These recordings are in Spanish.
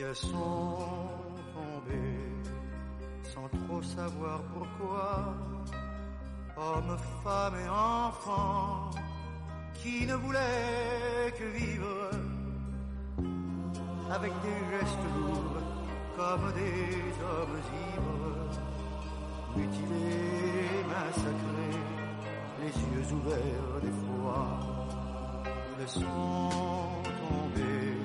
Elles sont tombées sans trop savoir pourquoi. Hommes, femmes et enfants qui ne voulaient que vivre avec des gestes lourds comme des hommes ivres, mutilés, massacrés, les yeux ouverts d'effroi. Ils sont tombés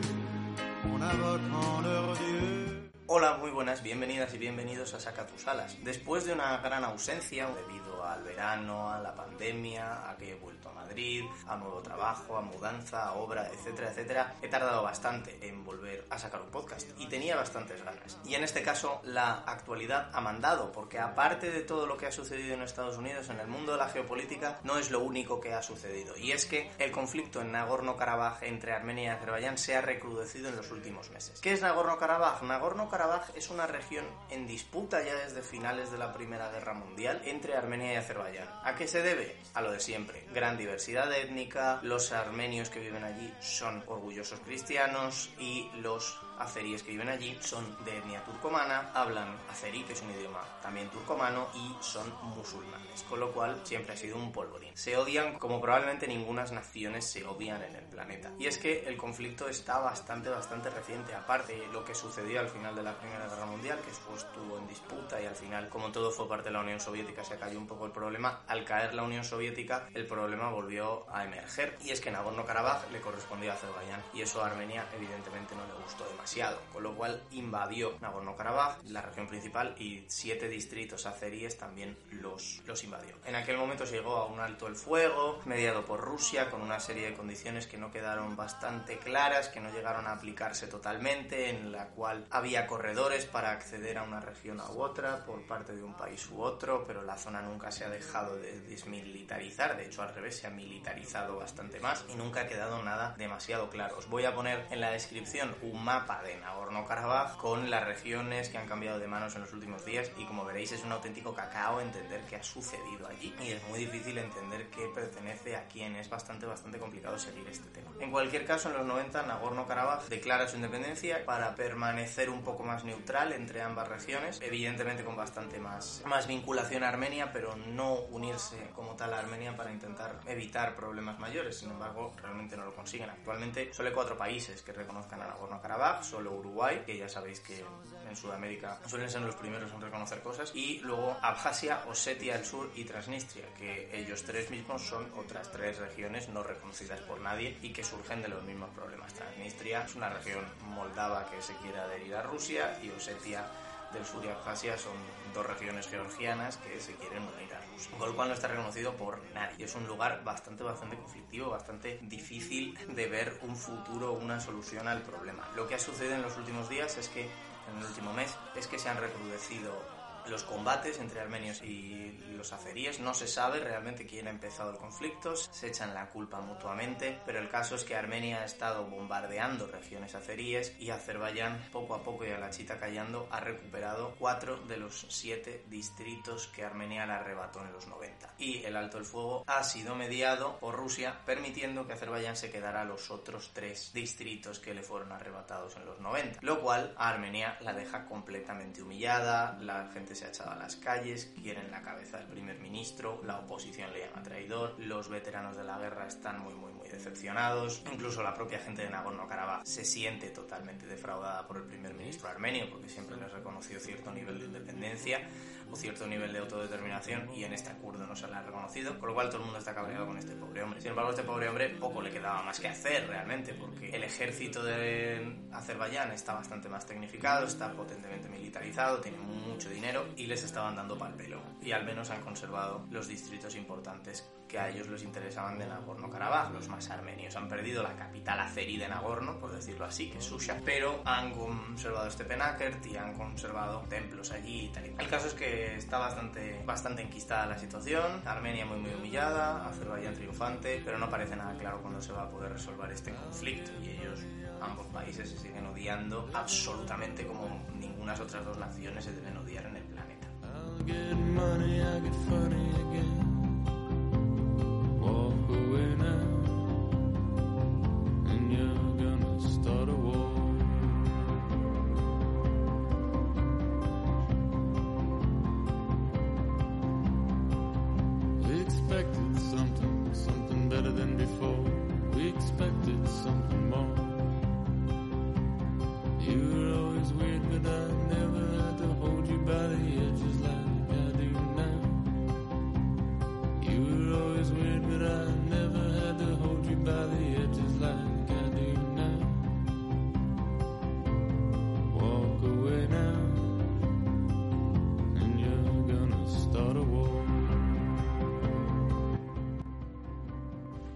à votre enleur Dieu. Hola, muy buenas, bienvenidas y bienvenidos a Saca tus alas. Después de una gran ausencia debido al verano, a la pandemia, a que he vuelto a Madrid, a nuevo trabajo, a mudanza, a obra, etcétera, etcétera, he tardado bastante en volver a sacar un podcast y tenía bastantes ganas. Y en este caso la actualidad ha mandado, porque aparte de todo lo que ha sucedido en Estados Unidos, en el mundo de la geopolítica, no es lo único que ha sucedido. Y es que el conflicto en Nagorno-Karabaj entre Armenia y Azerbaiyán se ha recrudecido en los últimos meses. ¿Qué es Nagorno-Karabaj? Nagorno-Karabaj es una región en disputa ya desde finales de la Primera Guerra Mundial entre Armenia y Azerbaiyán. ¿A qué se debe? A lo de siempre. Gran diversidad étnica, los armenios que viven allí son orgullosos cristianos y los azeríes que viven allí son de etnia turcomana, hablan azerí, que es un idioma también turcomano, y son musulmanes, con lo cual siempre ha sido un polvorín. Se odian como probablemente ninguna naciones se odian en el planeta. Y es que el conflicto está bastante, bastante reciente, aparte de lo que sucedió al final de la Primera Guerra Mundial, que después estuvo en disputa y al final, como todo fue parte de la Unión Soviética, se cayó un poco el problema. Al caer la Unión Soviética, el problema volvió a emerger. Y es que Nagorno-Karabaj le correspondía a Azerbaiyán, y eso a Armenia evidentemente no le gustó demasiado, con lo cual invadió Nagorno-Karabaj, la región principal, y siete distritos azeríes también los, los invadió. En aquel momento se llegó a un alto el fuego, mediado por Rusia, con una serie de condiciones que no quedaron bastante claras, que no llegaron a aplicarse totalmente, en la cual había corredores para acceder a una región u otra por parte de un país u otro, pero la zona nunca se ha dejado de desmilitarizar, de hecho al revés se ha militarizado bastante más y nunca ha quedado nada demasiado claro. Os voy a poner en la descripción un mapa de Nagorno-Karabaj con las regiones que han cambiado de manos en los últimos días y como veréis es un auténtico cacao entender qué ha sucedido allí y es muy difícil entender qué pertenece a quién, es bastante bastante complicado seguir este tema. En cualquier caso en los 90 Nagorno-Karabaj declara su independencia para permanecer un poco más neutral entre ambas regiones, evidentemente con bastante más, más vinculación a Armenia, pero no unirse como tal a Armenia para intentar evitar problemas mayores. Sin embargo, realmente no lo consiguen. Actualmente solo hay cuatro países que reconozcan a Nagorno-Karabaj, solo Uruguay, que ya sabéis que en Sudamérica suelen ser los primeros en reconocer cosas, y luego Abjasia, Osetia del Sur y Transnistria, que ellos tres mismos son otras tres regiones no reconocidas por nadie y que surgen de los mismos problemas. Transnistria es una región moldava que se quiere adherir a Rusia y Osetia del sur y Abjasia son dos regiones georgianas que se quieren unir a con no está reconocido por nadie. Es un lugar bastante, bastante conflictivo, bastante difícil de ver un futuro, una solución al problema. Lo que ha sucedido en los últimos días es que, en el último mes, es que se han recrudecido los combates entre armenios y los azeríes. No se sabe realmente quién ha empezado el conflicto, se echan la culpa mutuamente, pero el caso es que Armenia ha estado bombardeando regiones azeríes y Azerbaiyán, poco a poco y a la chita callando, ha recuperado cuatro de los siete distritos que Armenia le arrebató en los 90. Y el alto el fuego ha sido mediado por Rusia, permitiendo que Azerbaiyán se quedara los otros tres distritos que le fueron arrebatados en los 90, lo cual a Armenia la deja completamente humillada, la gente se ha echado a las calles, quieren la cabeza del primer ministro, la oposición le llama traidor, los veteranos de la guerra están muy muy muy decepcionados, incluso la propia gente de Nagorno-Karabaj se siente totalmente defraudada por el primer ministro armenio porque siempre les reconoció cierto nivel de independencia o cierto nivel de autodeterminación y en este acuerdo no se le ha reconocido, con lo cual todo el mundo está cabreado con este pobre hombre. Sin embargo, este pobre hombre poco le quedaba más que hacer realmente porque el ejército de Azerbaiyán está bastante más tecnificado, está potentemente militarizado, tiene mucho dinero y les estaban dando pal pelo. Y al menos han conservado los distritos importantes que a ellos les interesaban de Nagorno-Karabaj, los más armenios. Han perdido la capital azerí de Nagorno, por decirlo así, que es Susha, pero han conservado Stepanakert y han conservado templos allí y tal. El caso es que está bastante, bastante enquistada la situación, Armenia muy muy humillada, Azerbaiyán triunfante, pero no parece nada claro cuándo se va a poder resolver este conflicto y ellos ambos países se siguen odiando absolutamente como ninguna otras dos naciones se deben odiar en el planeta.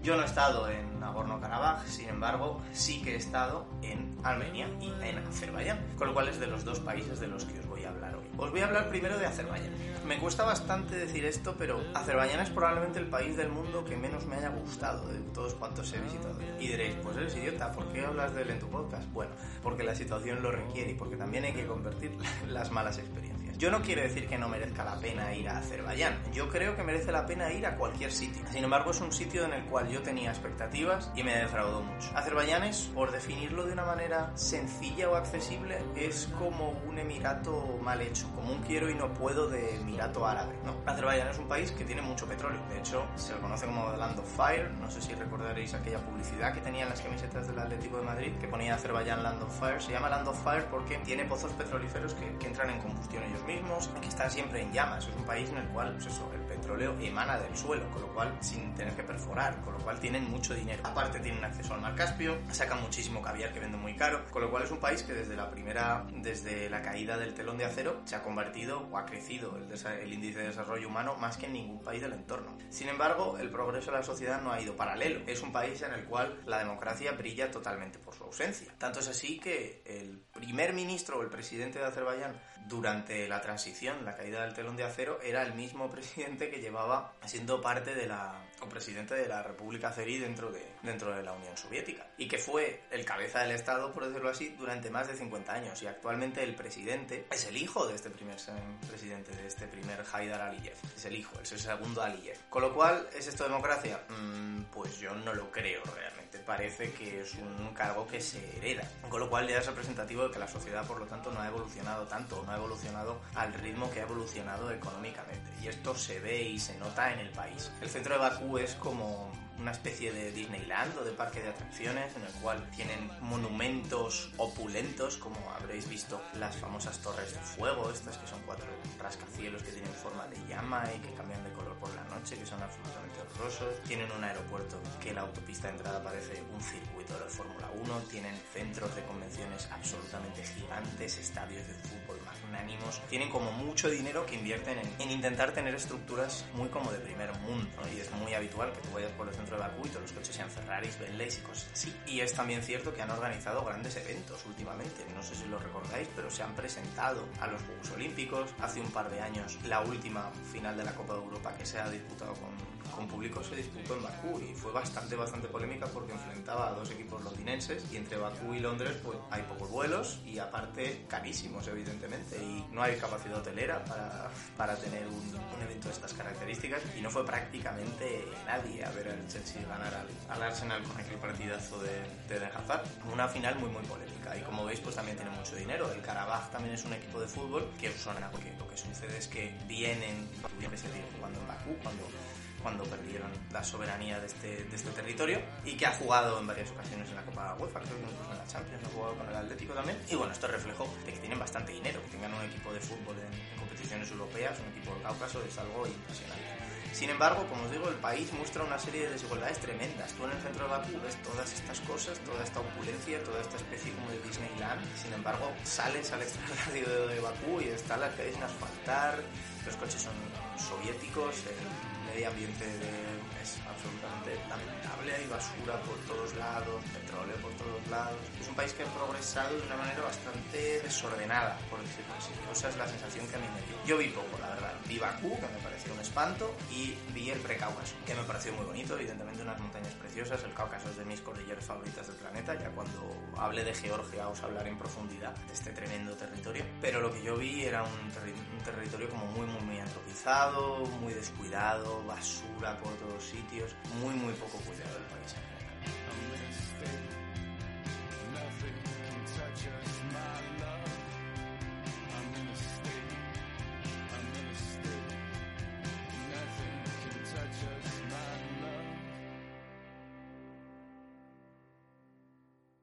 Yo no he estado en Nagorno-Karabaj, sin embargo, sí que he estado en Armenia y en Azerbaiyán, con lo cual es de los dos países de los que os voy a hablar hoy. Os voy a hablar primero de Azerbaiyán. Me cuesta bastante decir esto, pero Azerbaiyán es probablemente el país del mundo que menos me haya gustado de todos cuantos he visitado. Y diréis, pues eres idiota, ¿por qué hablas de él en tu podcast? Bueno, porque la situación lo requiere y porque también hay que convertir las malas experiencias. Yo no quiero decir que no merezca la pena ir a Azerbaiyán. Yo creo que merece la pena ir a cualquier sitio. Sin embargo, es un sitio en el cual yo tenía expectativas y me defraudó mucho. Azerbaiyán es, por definirlo de una manera sencilla o accesible, es como un emirato mal hecho, como un quiero y no puedo de emirato árabe. ¿no? Azerbaiyán es un país que tiene mucho petróleo. De hecho, se lo conoce como Land of Fire. No sé si recordaréis aquella publicidad que tenía en las camisetas del Atlético de Madrid que ponía Azerbaiyán Land of Fire. Se llama Land of Fire porque tiene pozos petrolíferos que, que entran en combustión ellos mismos, que están siempre en llamas. Es un país en el cual, pues el petróleo emana del suelo, con lo cual sin tener que perforar, con lo cual tienen mucho dinero. Aparte tienen acceso al mar Caspio, sacan muchísimo caviar que venden muy caro, con lo cual es un país que desde la primera, desde la caída del telón de acero, se ha convertido o ha crecido el, el índice de desarrollo humano más que en ningún país del entorno. Sin embargo, el progreso de la sociedad no ha ido paralelo. Es un país en el cual la democracia brilla totalmente por su ausencia. Tanto es así que el primer ministro o el presidente de Azerbaiyán durante la transición, la caída del telón de acero, era el mismo presidente que llevaba siendo parte de la o presidente de la República Azerí dentro de, dentro de la Unión Soviética y que fue el cabeza del Estado, por decirlo así, durante más de 50 años y actualmente el presidente es el hijo de este primer presidente, de este primer Haidar Aliyev, es el hijo, es el segundo Aliyev. Con lo cual, ¿es esto democracia? Mm, pues yo no lo creo realmente, parece que es un cargo que se hereda, con lo cual ya es representativo de que la sociedad por lo tanto no ha evolucionado tanto, no ha evolucionado al ritmo que ha evolucionado económicamente y esto se ve y se nota en el país. El centro de Bakú es como una especie de Disneyland o de parque de atracciones en el cual tienen monumentos opulentos, como habréis visto las famosas torres de fuego, estas que son cuatro rascacielos que tienen forma de llama y que cambian de color por la noche, que son absolutamente horrorosos. Tienen un aeropuerto que la autopista de entrada parece un circuito de Fórmula 1, tienen centros de convenciones absolutamente gigantes, estadios de fútbol magnánimos, tienen como mucho dinero que invierten en, en intentar tener estructuras muy como de primer mundo, y es muy habitual que tú vayas por el centro de Bakú y todos los coches sean Ferraris, Bentleys y cosas así. Y es también cierto que han organizado grandes eventos últimamente, no sé si lo recordáis, pero se han presentado a los Juegos Olímpicos. Hace un par de años la última final de la Copa de Europa que se ha disputado con, con público se disputó en Bakú y fue bastante, bastante polémica porque enfrentaba a dos equipos londinenses y entre Bakú y Londres pues hay pocos vuelos y aparte carísimos evidentemente y no hay capacidad hotelera para, para tener un, un evento de estas características y no fue prácticamente nadie a ver al Chelsea ganar al, al Arsenal con aquel partidazo de, de Hazard. Una final muy muy polémica y como veis pues también tiene mucho dinero. El Karabaj también es un equipo de fútbol que suena porque lo que sucede es que vienen, en Bakú cuando cuando perdieron la soberanía de este, de este territorio y que ha jugado en varias ocasiones en la Copa UEFA, creo que incluso en la Champions, ha jugado con el Atlético también. Y bueno, esto es reflejo de que tienen bastante dinero, que tengan un equipo de fútbol en, en competiciones europeas, un equipo del Cáucaso, es algo impresionante. Sin embargo, como os digo, el país muestra una serie de desigualdades tremendas. Tú en el centro de Bakú ves todas estas cosas, toda esta opulencia, toda esta especie como de Disneyland. Sin embargo, sales al extrarradio de Bakú y están las calles sin asfaltar, los coches son soviéticos, el medio ambiente de- es absolutamente lamentable, hay basura por todos lados, petróleo por todos lados. Es un país que ha progresado de una manera bastante desordenada, por decirlo así. O esa es la sensación que a mí me dio. Yo vi poco, la verdad. Vi Bakú, que me pareció un espanto, y vi el Precáucaso, que me pareció muy bonito, evidentemente unas montañas preciosas. El Cáucaso es de mis cordilleras favoritas del planeta, ya cuando hable de Georgia os hablaré en profundidad de este tremendo territorio. Pero lo que yo vi era un, terri- un territorio como muy, muy, muy antropizado, muy descuidado, basura por todos sitios, muy, muy poco cuidado my love.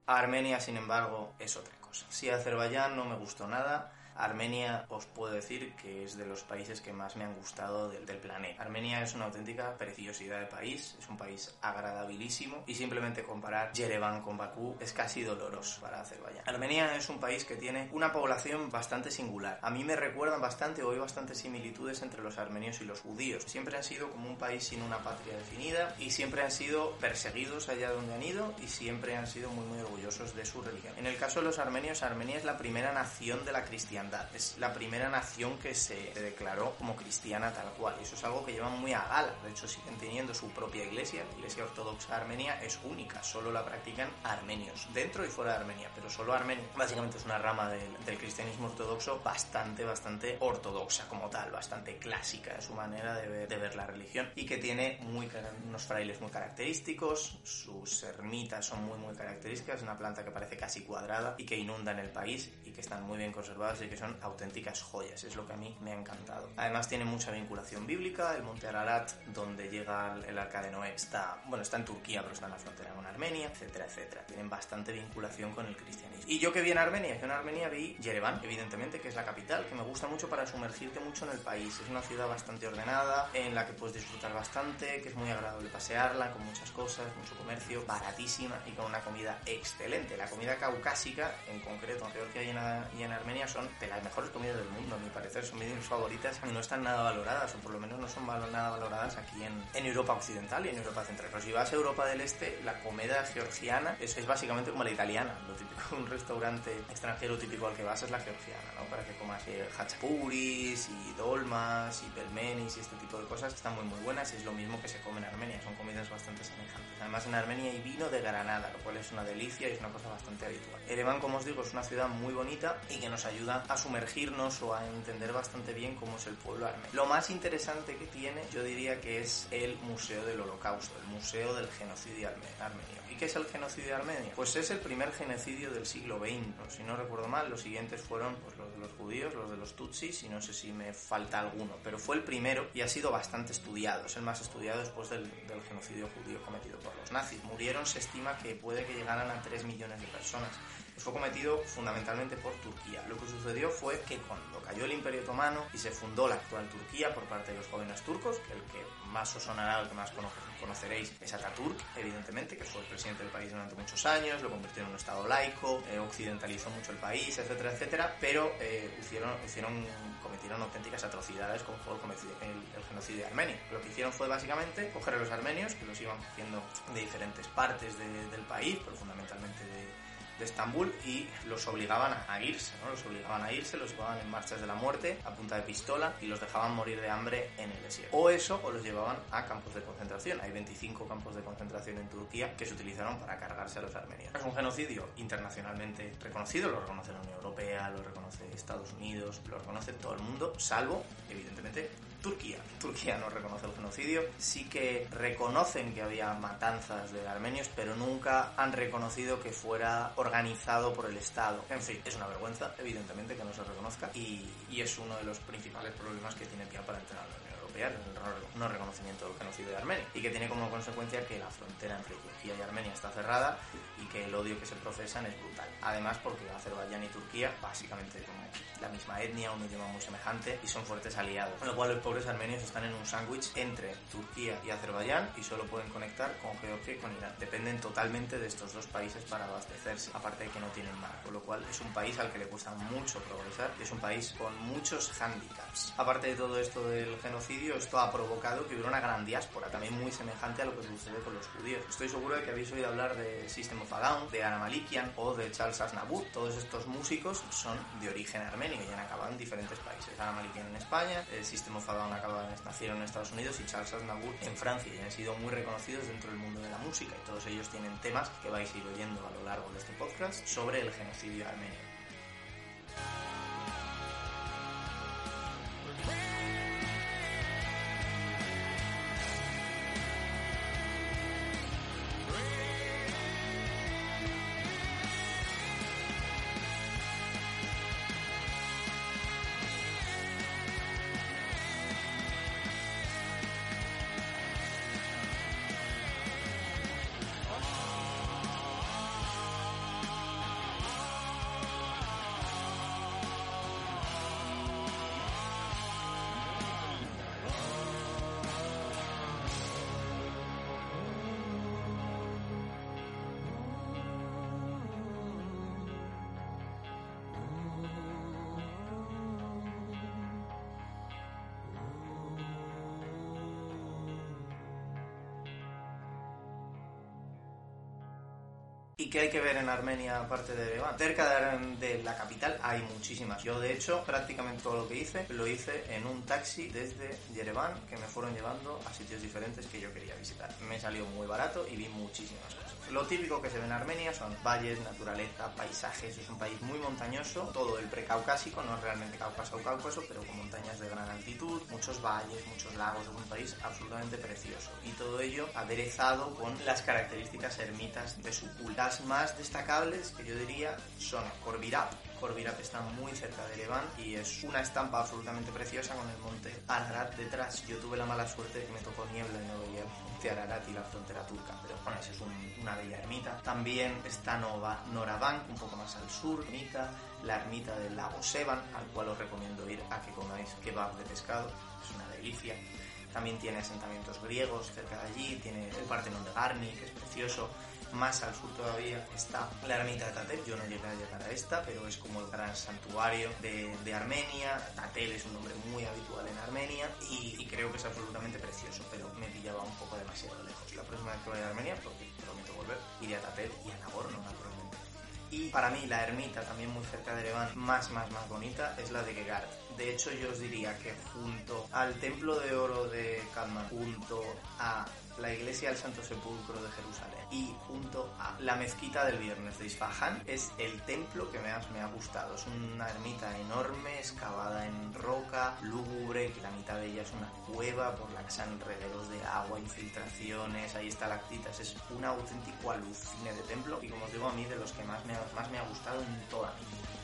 Armenia, sin embargo, es otra cosa. Si Azerbaiyán no me gustó nada, Armenia os puedo decir que es de los países que más me han gustado del, del planeta. Armenia es una auténtica preciosidad de país, es un país agradabilísimo y simplemente comparar Yerevan con Bakú es casi doloroso para Azerbaiyán. Armenia es un país que tiene una población bastante singular. A mí me recuerdan bastante o hay bastantes similitudes entre los armenios y los judíos. Siempre han sido como un país sin una patria definida y siempre han sido perseguidos allá donde han ido y siempre han sido muy muy orgullosos de su religión. En el caso de los armenios, Armenia es la primera nación de la cristiandad, es la primera nación que se declaró como cristiana tal cual. Y eso es algo que llevan muy a gala. De hecho, siguen teniendo su propia iglesia, la iglesia ortodoxa armenia es única, solo la practican armenios, dentro y fuera de Armenia, pero solo Armenia. Básicamente es una rama del, cristianismo ortodoxo bastante, bastante ortodoxa como tal, bastante clásica en su manera de ver, de la religión y que tiene muy, unos frailes muy característicos, sus ermitas son muy, muy características, una planta que parece casi cuadrada y que inunda en el país y que están muy bien conservadas son auténticas joyas, es lo que a mí me ha encantado. Además tiene mucha vinculación bíblica, el monte Ararat, donde llega el arca de Noé, está, bueno, está en Turquía, pero está en la frontera con Armenia, etcétera, etcétera. Tienen bastante vinculación con el cristianismo. Y yo que vi en Armenia, que en Armenia vi Yerevan, evidentemente, que es la capital, que me gusta mucho para sumergirte mucho en el país. Es una ciudad bastante ordenada, en la que puedes disfrutar bastante, que es muy agradable pasearla, con muchas cosas, mucho comercio, baratísima y con una comida excelente. La comida caucásica, en concreto en Georgia y en, y en Armenia, son las mejores comidas del mundo, a mi parecer, son mis favoritas y no están nada valoradas, o por lo menos no son nada valoradas aquí en, Europa Occidental y en Europa Central. Pero si vas a Europa del Este, la comida georgiana es, básicamente como la italiana, lo típico de un restaurante extranjero típico al que vas es la georgiana, ¿no? Para que comas eh, hachapuris y dolmas y pelmenis y este tipo de cosas están muy muy buenas y es lo mismo que se come en Armenia, son comidas bastante semejantes. Además en Armenia hay vino de Granada, lo cual es una delicia y es una cosa bastante habitual. Ereván, como os digo, es una ciudad muy bonita y que nos ayuda a sumergirnos o a entender bastante bien cómo es el pueblo armenio. Lo más interesante que tiene, yo diría que es el Museo del Holocausto, el Museo del Genocidio Armenio. ¿Y qué es el genocidio armenio? Pues es el primer genocidio del siglo XX. Si no recuerdo mal, los siguientes fueron pues, los de los judíos, los de los tutsis y no sé si me falta alguno, pero fue el primero y ha sido bastante estudiado. Es el más estudiado después del, del genocidio judío cometido por los nazis. Murieron, se estima que puede que llegaran a 3 millones de personas fue cometido fundamentalmente por Turquía. Lo que sucedió fue que cuando cayó el Imperio Otomano y se fundó la actual Turquía por parte de los jóvenes turcos, el que más os sonará, el que más conoceréis es Ataturk, evidentemente, que fue el presidente del país durante muchos años, lo convirtió en un estado laico, eh, occidentalizó mucho el país, etcétera, etcétera, pero eh, hicieron, hicieron, cometieron auténticas atrocidades como fue el, el, genocidio armenio. Lo que hicieron fue básicamente coger a los armenios, que los iban cogiendo de diferentes partes de, del país, pero fundamentalmente de de Estambul y los obligaban a irse, ¿no? Los obligaban a irse, los llevaban en marchas de la muerte a punta de pistola y los dejaban morir de hambre en el desierto. O eso, o los llevaban a campos de concentración. Hay 25 campos de concentración en Turquía que se utilizaron para cargarse a los armenios. Es un genocidio internacionalmente reconocido, lo reconoce la Unión Europea, lo reconoce Estados Unidos, lo reconoce todo el mundo, salvo, evidentemente, Turquía. Turquía no reconoce el genocidio, sí que reconocen que había matanzas de armenios, pero nunca han reconocido que fuera organizado por el Estado. En fin, es una vergüenza, evidentemente, que no se reconozca y, es uno de los principales problemas que tiene PIA para entrar la Unión Europea, el no reconocimiento del genocidio de Armenia, y que tiene como consecuencia que la frontera entre Turquía y Armenia está cerrada y que el odio que se profesan es brutal. Además, porque Azerbaiyán y Turquía, básicamente como la misma etnia, un idioma muy semejante y son fuertes aliados. Con lo cual los pobres armenios están en un sándwich entre Turquía y Azerbaiyán y solo pueden conectar con Georgia y con Irán. Dependen totalmente de estos dos países para abastecerse, aparte de que no tienen mar. Con lo cual es un país al que le cuesta mucho progresar y es un país con muchos hándicaps. Aparte de todo esto del genocidio, esto ha provocado que hubiera una gran diáspora, también muy semejante a lo que sucede con los judíos. Estoy seguro de que habéis oído hablar de System of a Down, de Anna Malikian o de Charles Aznavour. Todos estos músicos son de origen armenio y han acabado en diferentes países. Anna Malikian en España, el System of a Down acaba, nacieron en Estados Unidos y Charles Aznavour en Francia y han sido muy reconocidos dentro del mundo de la música y todos ellos tienen temas que vais a ir oyendo a lo largo de este podcast sobre el genocidio armenio. ¿Y qué hay que ver en Armenia aparte de Ereván? Cerca de la capital hay muchísimas. Yo, de hecho, prácticamente todo lo que hice lo hice en un taxi desde Yerevan que me fueron llevando a sitios diferentes que yo quería visitar. Me salió muy barato y vi muchísimas cosas. Lo típico que se ve en Armenia son valles, naturaleza, paisajes. Es un país muy montañoso, todo el precaucásico, no es realmente Cáucaso o Cáucaso, pero con montañas de gran altitud, muchos valles, muchos lagos. Es un país absolutamente precioso. Y todo ello aderezado con las características ermitas de su culto. Las más destacables que yo diría son Corvirap, Corvirap está muy cerca de Ereván y es una estampa absolutamente preciosa con el monte Ararat detrás. Yo tuve la mala suerte de que me tocó niebla y no veía monte Ararat y la frontera turca, pero bueno, es un- una bella ermita. También está Nova, Norabank, un poco más al sur, ermita, la ermita del lago Sevan, al cual os recomiendo ir a que comáis kebab de pescado, es una delicia. También tiene asentamientos griegos cerca de allí, tiene el Partenón de Garni, que es precioso. Más al sur todavía está la ermita de Tatel. Yo no llegué a llegar a esta, pero es como el gran santuario de, de Armenia. Tatel es un nombre muy habitual en Armenia y, y creo que es absolutamente precioso, pero me pillaba un poco demasiado lejos. La próxima vez que vaya a Armenia, porque prometo volver, iré a Tatel y a Nagorno, naturalmente. Y para mí la ermita, también muy cerca de Ereván, más, más, más bonita, es la de Gegard. De hecho, yo os diría que junto al Templo de Oro de Kalman, junto a la Iglesia del Santo Sepulcro de Jerusalén y junto a la Mezquita del Viernes de Isfahan, es el templo que más me ha gustado. Es una ermita enorme, excavada en roca, lúgubre, que la mitad de ella es una cueva por la que salen regueros de agua, infiltraciones, ahí estalactitas. Es un auténtico alucine de templo y como os digo a mí, de los que más me más me ha gustado en toda mi vida.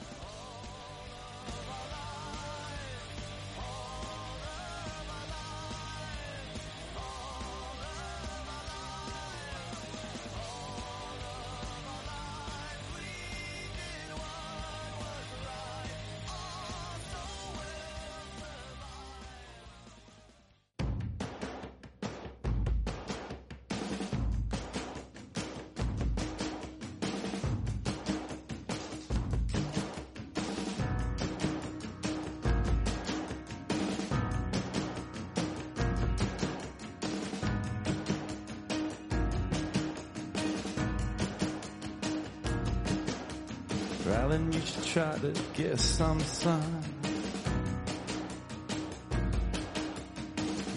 Darling, you should try to get some sun.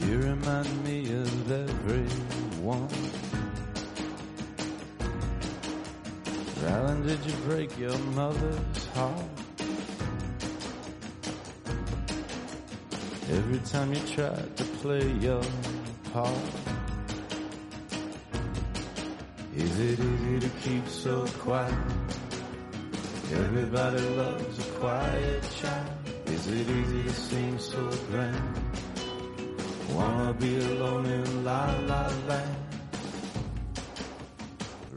You remind me of everyone. Darling, did you break your mother's heart? Every time you tried to play your part. Is it easy to keep so quiet? Everybody loves a quiet child. Is it easy to seem so grand? Wanna be alone in la la land.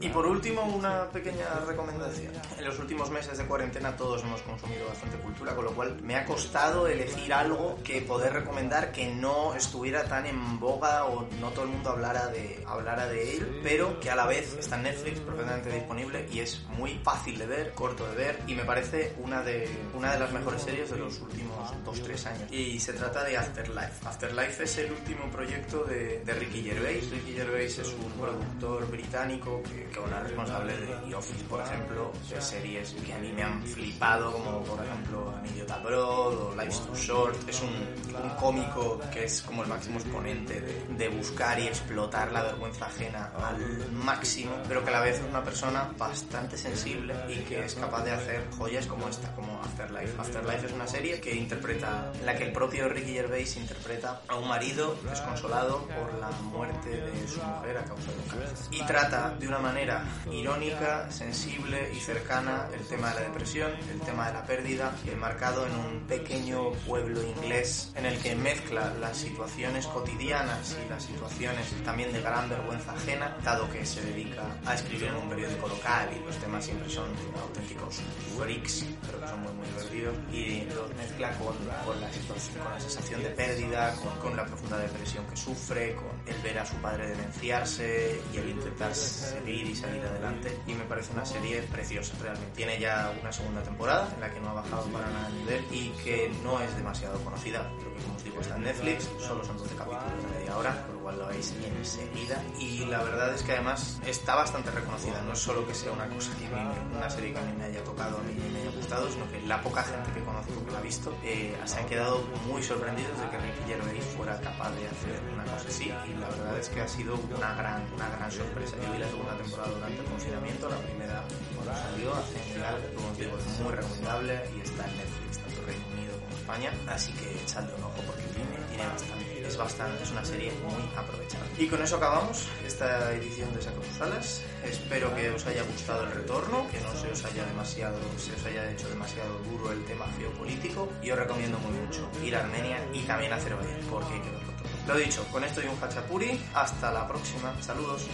Y por último, una pequeña recomendación. En los últimos meses de cuarentena todos hemos consumido bastante cultura, con lo cual me ha costado elegir algo que poder recomendar que no estuviera tan en boga o no todo el mundo hablara de, hablara de él, pero que a la vez está en Netflix perfectamente disponible y es muy fácil de ver, corto de ver y me parece una de, una de las mejores series de los últimos 2-3 años. Y se trata de Afterlife. Afterlife es el último proyecto de, de Ricky Gervais. Ricky Gervais es un productor británico que, que es responsable de The Office, por ejemplo, de series que a mí me han flipado, como por ejemplo An Idiot Abroad o Life's Too Short. Es un, un cómico que es como el máximo exponente de, de buscar y explotar la vergüenza ajena al máximo, pero que a la vez es una persona bastante sensible y que es capaz de hacer joyas como esta, como Afterlife. Afterlife es una serie que interpreta, en la que el propio Ricky Gervais interpreta a un marido desconsolado por la muerte de su mujer a causa de un cáncer. Y trata de una manera irónica, sensible y cercana el tema de la depresión, el tema de la pérdida, enmarcado en un pequeño pueblo inglés en el que mezcla las situaciones cotidianas y las situaciones también de gran vergüenza ajena, dado que se dedica a escribir en un periódico local y los temas siempre son auténticos freaks, pero son muy muy divertidos y los mezcla con, con, la, con la sensación de pérdida, con, con la profunda depresión que sufre, con el ver a su padre demenciarse y el intentar seguir y salir adelante. Y me parece una serie preciosa, realmente. Tiene ya una segunda temporada en la que no ha bajado para nada el nivel y que no es demasiado conocida. Creo que, como os digo, está en Netflix, solo son 12 capítulos de media hora, cual lo veis enseguida. Y la verdad es que además está bastante reconocida, no es solo que sea una cosa que a mí una serie que a mí me haya tocado, mí me haya gustado, sino que la poca gente que conozco que la ha visto eh, se han quedado muy sorprendidos de que Ricky Gervais fuera capaz de hacer una cosa así y la verdad es que ha sido una gran, una gran sorpresa. Yo vi la segunda temporada durante el confinamiento, la primera cuando salió, hace como digo, es muy recomendable y está en Netflix, tanto Reino Unido como España, así que echadle un ojo porque tiene, tiene bastante. Bastante, es una serie muy aprovechada. Y con eso acabamos esta edición de Saco tus alas. Espero que os haya gustado el retorno, que no se os haya demasiado, se os haya hecho demasiado duro el tema geopolítico. Y os recomiendo muy mucho ir a Armenia y también a Azerbaiyán, porque hay que verlo todo. Lo dicho, con esto y un hachapuri. Hasta la próxima. Saludos.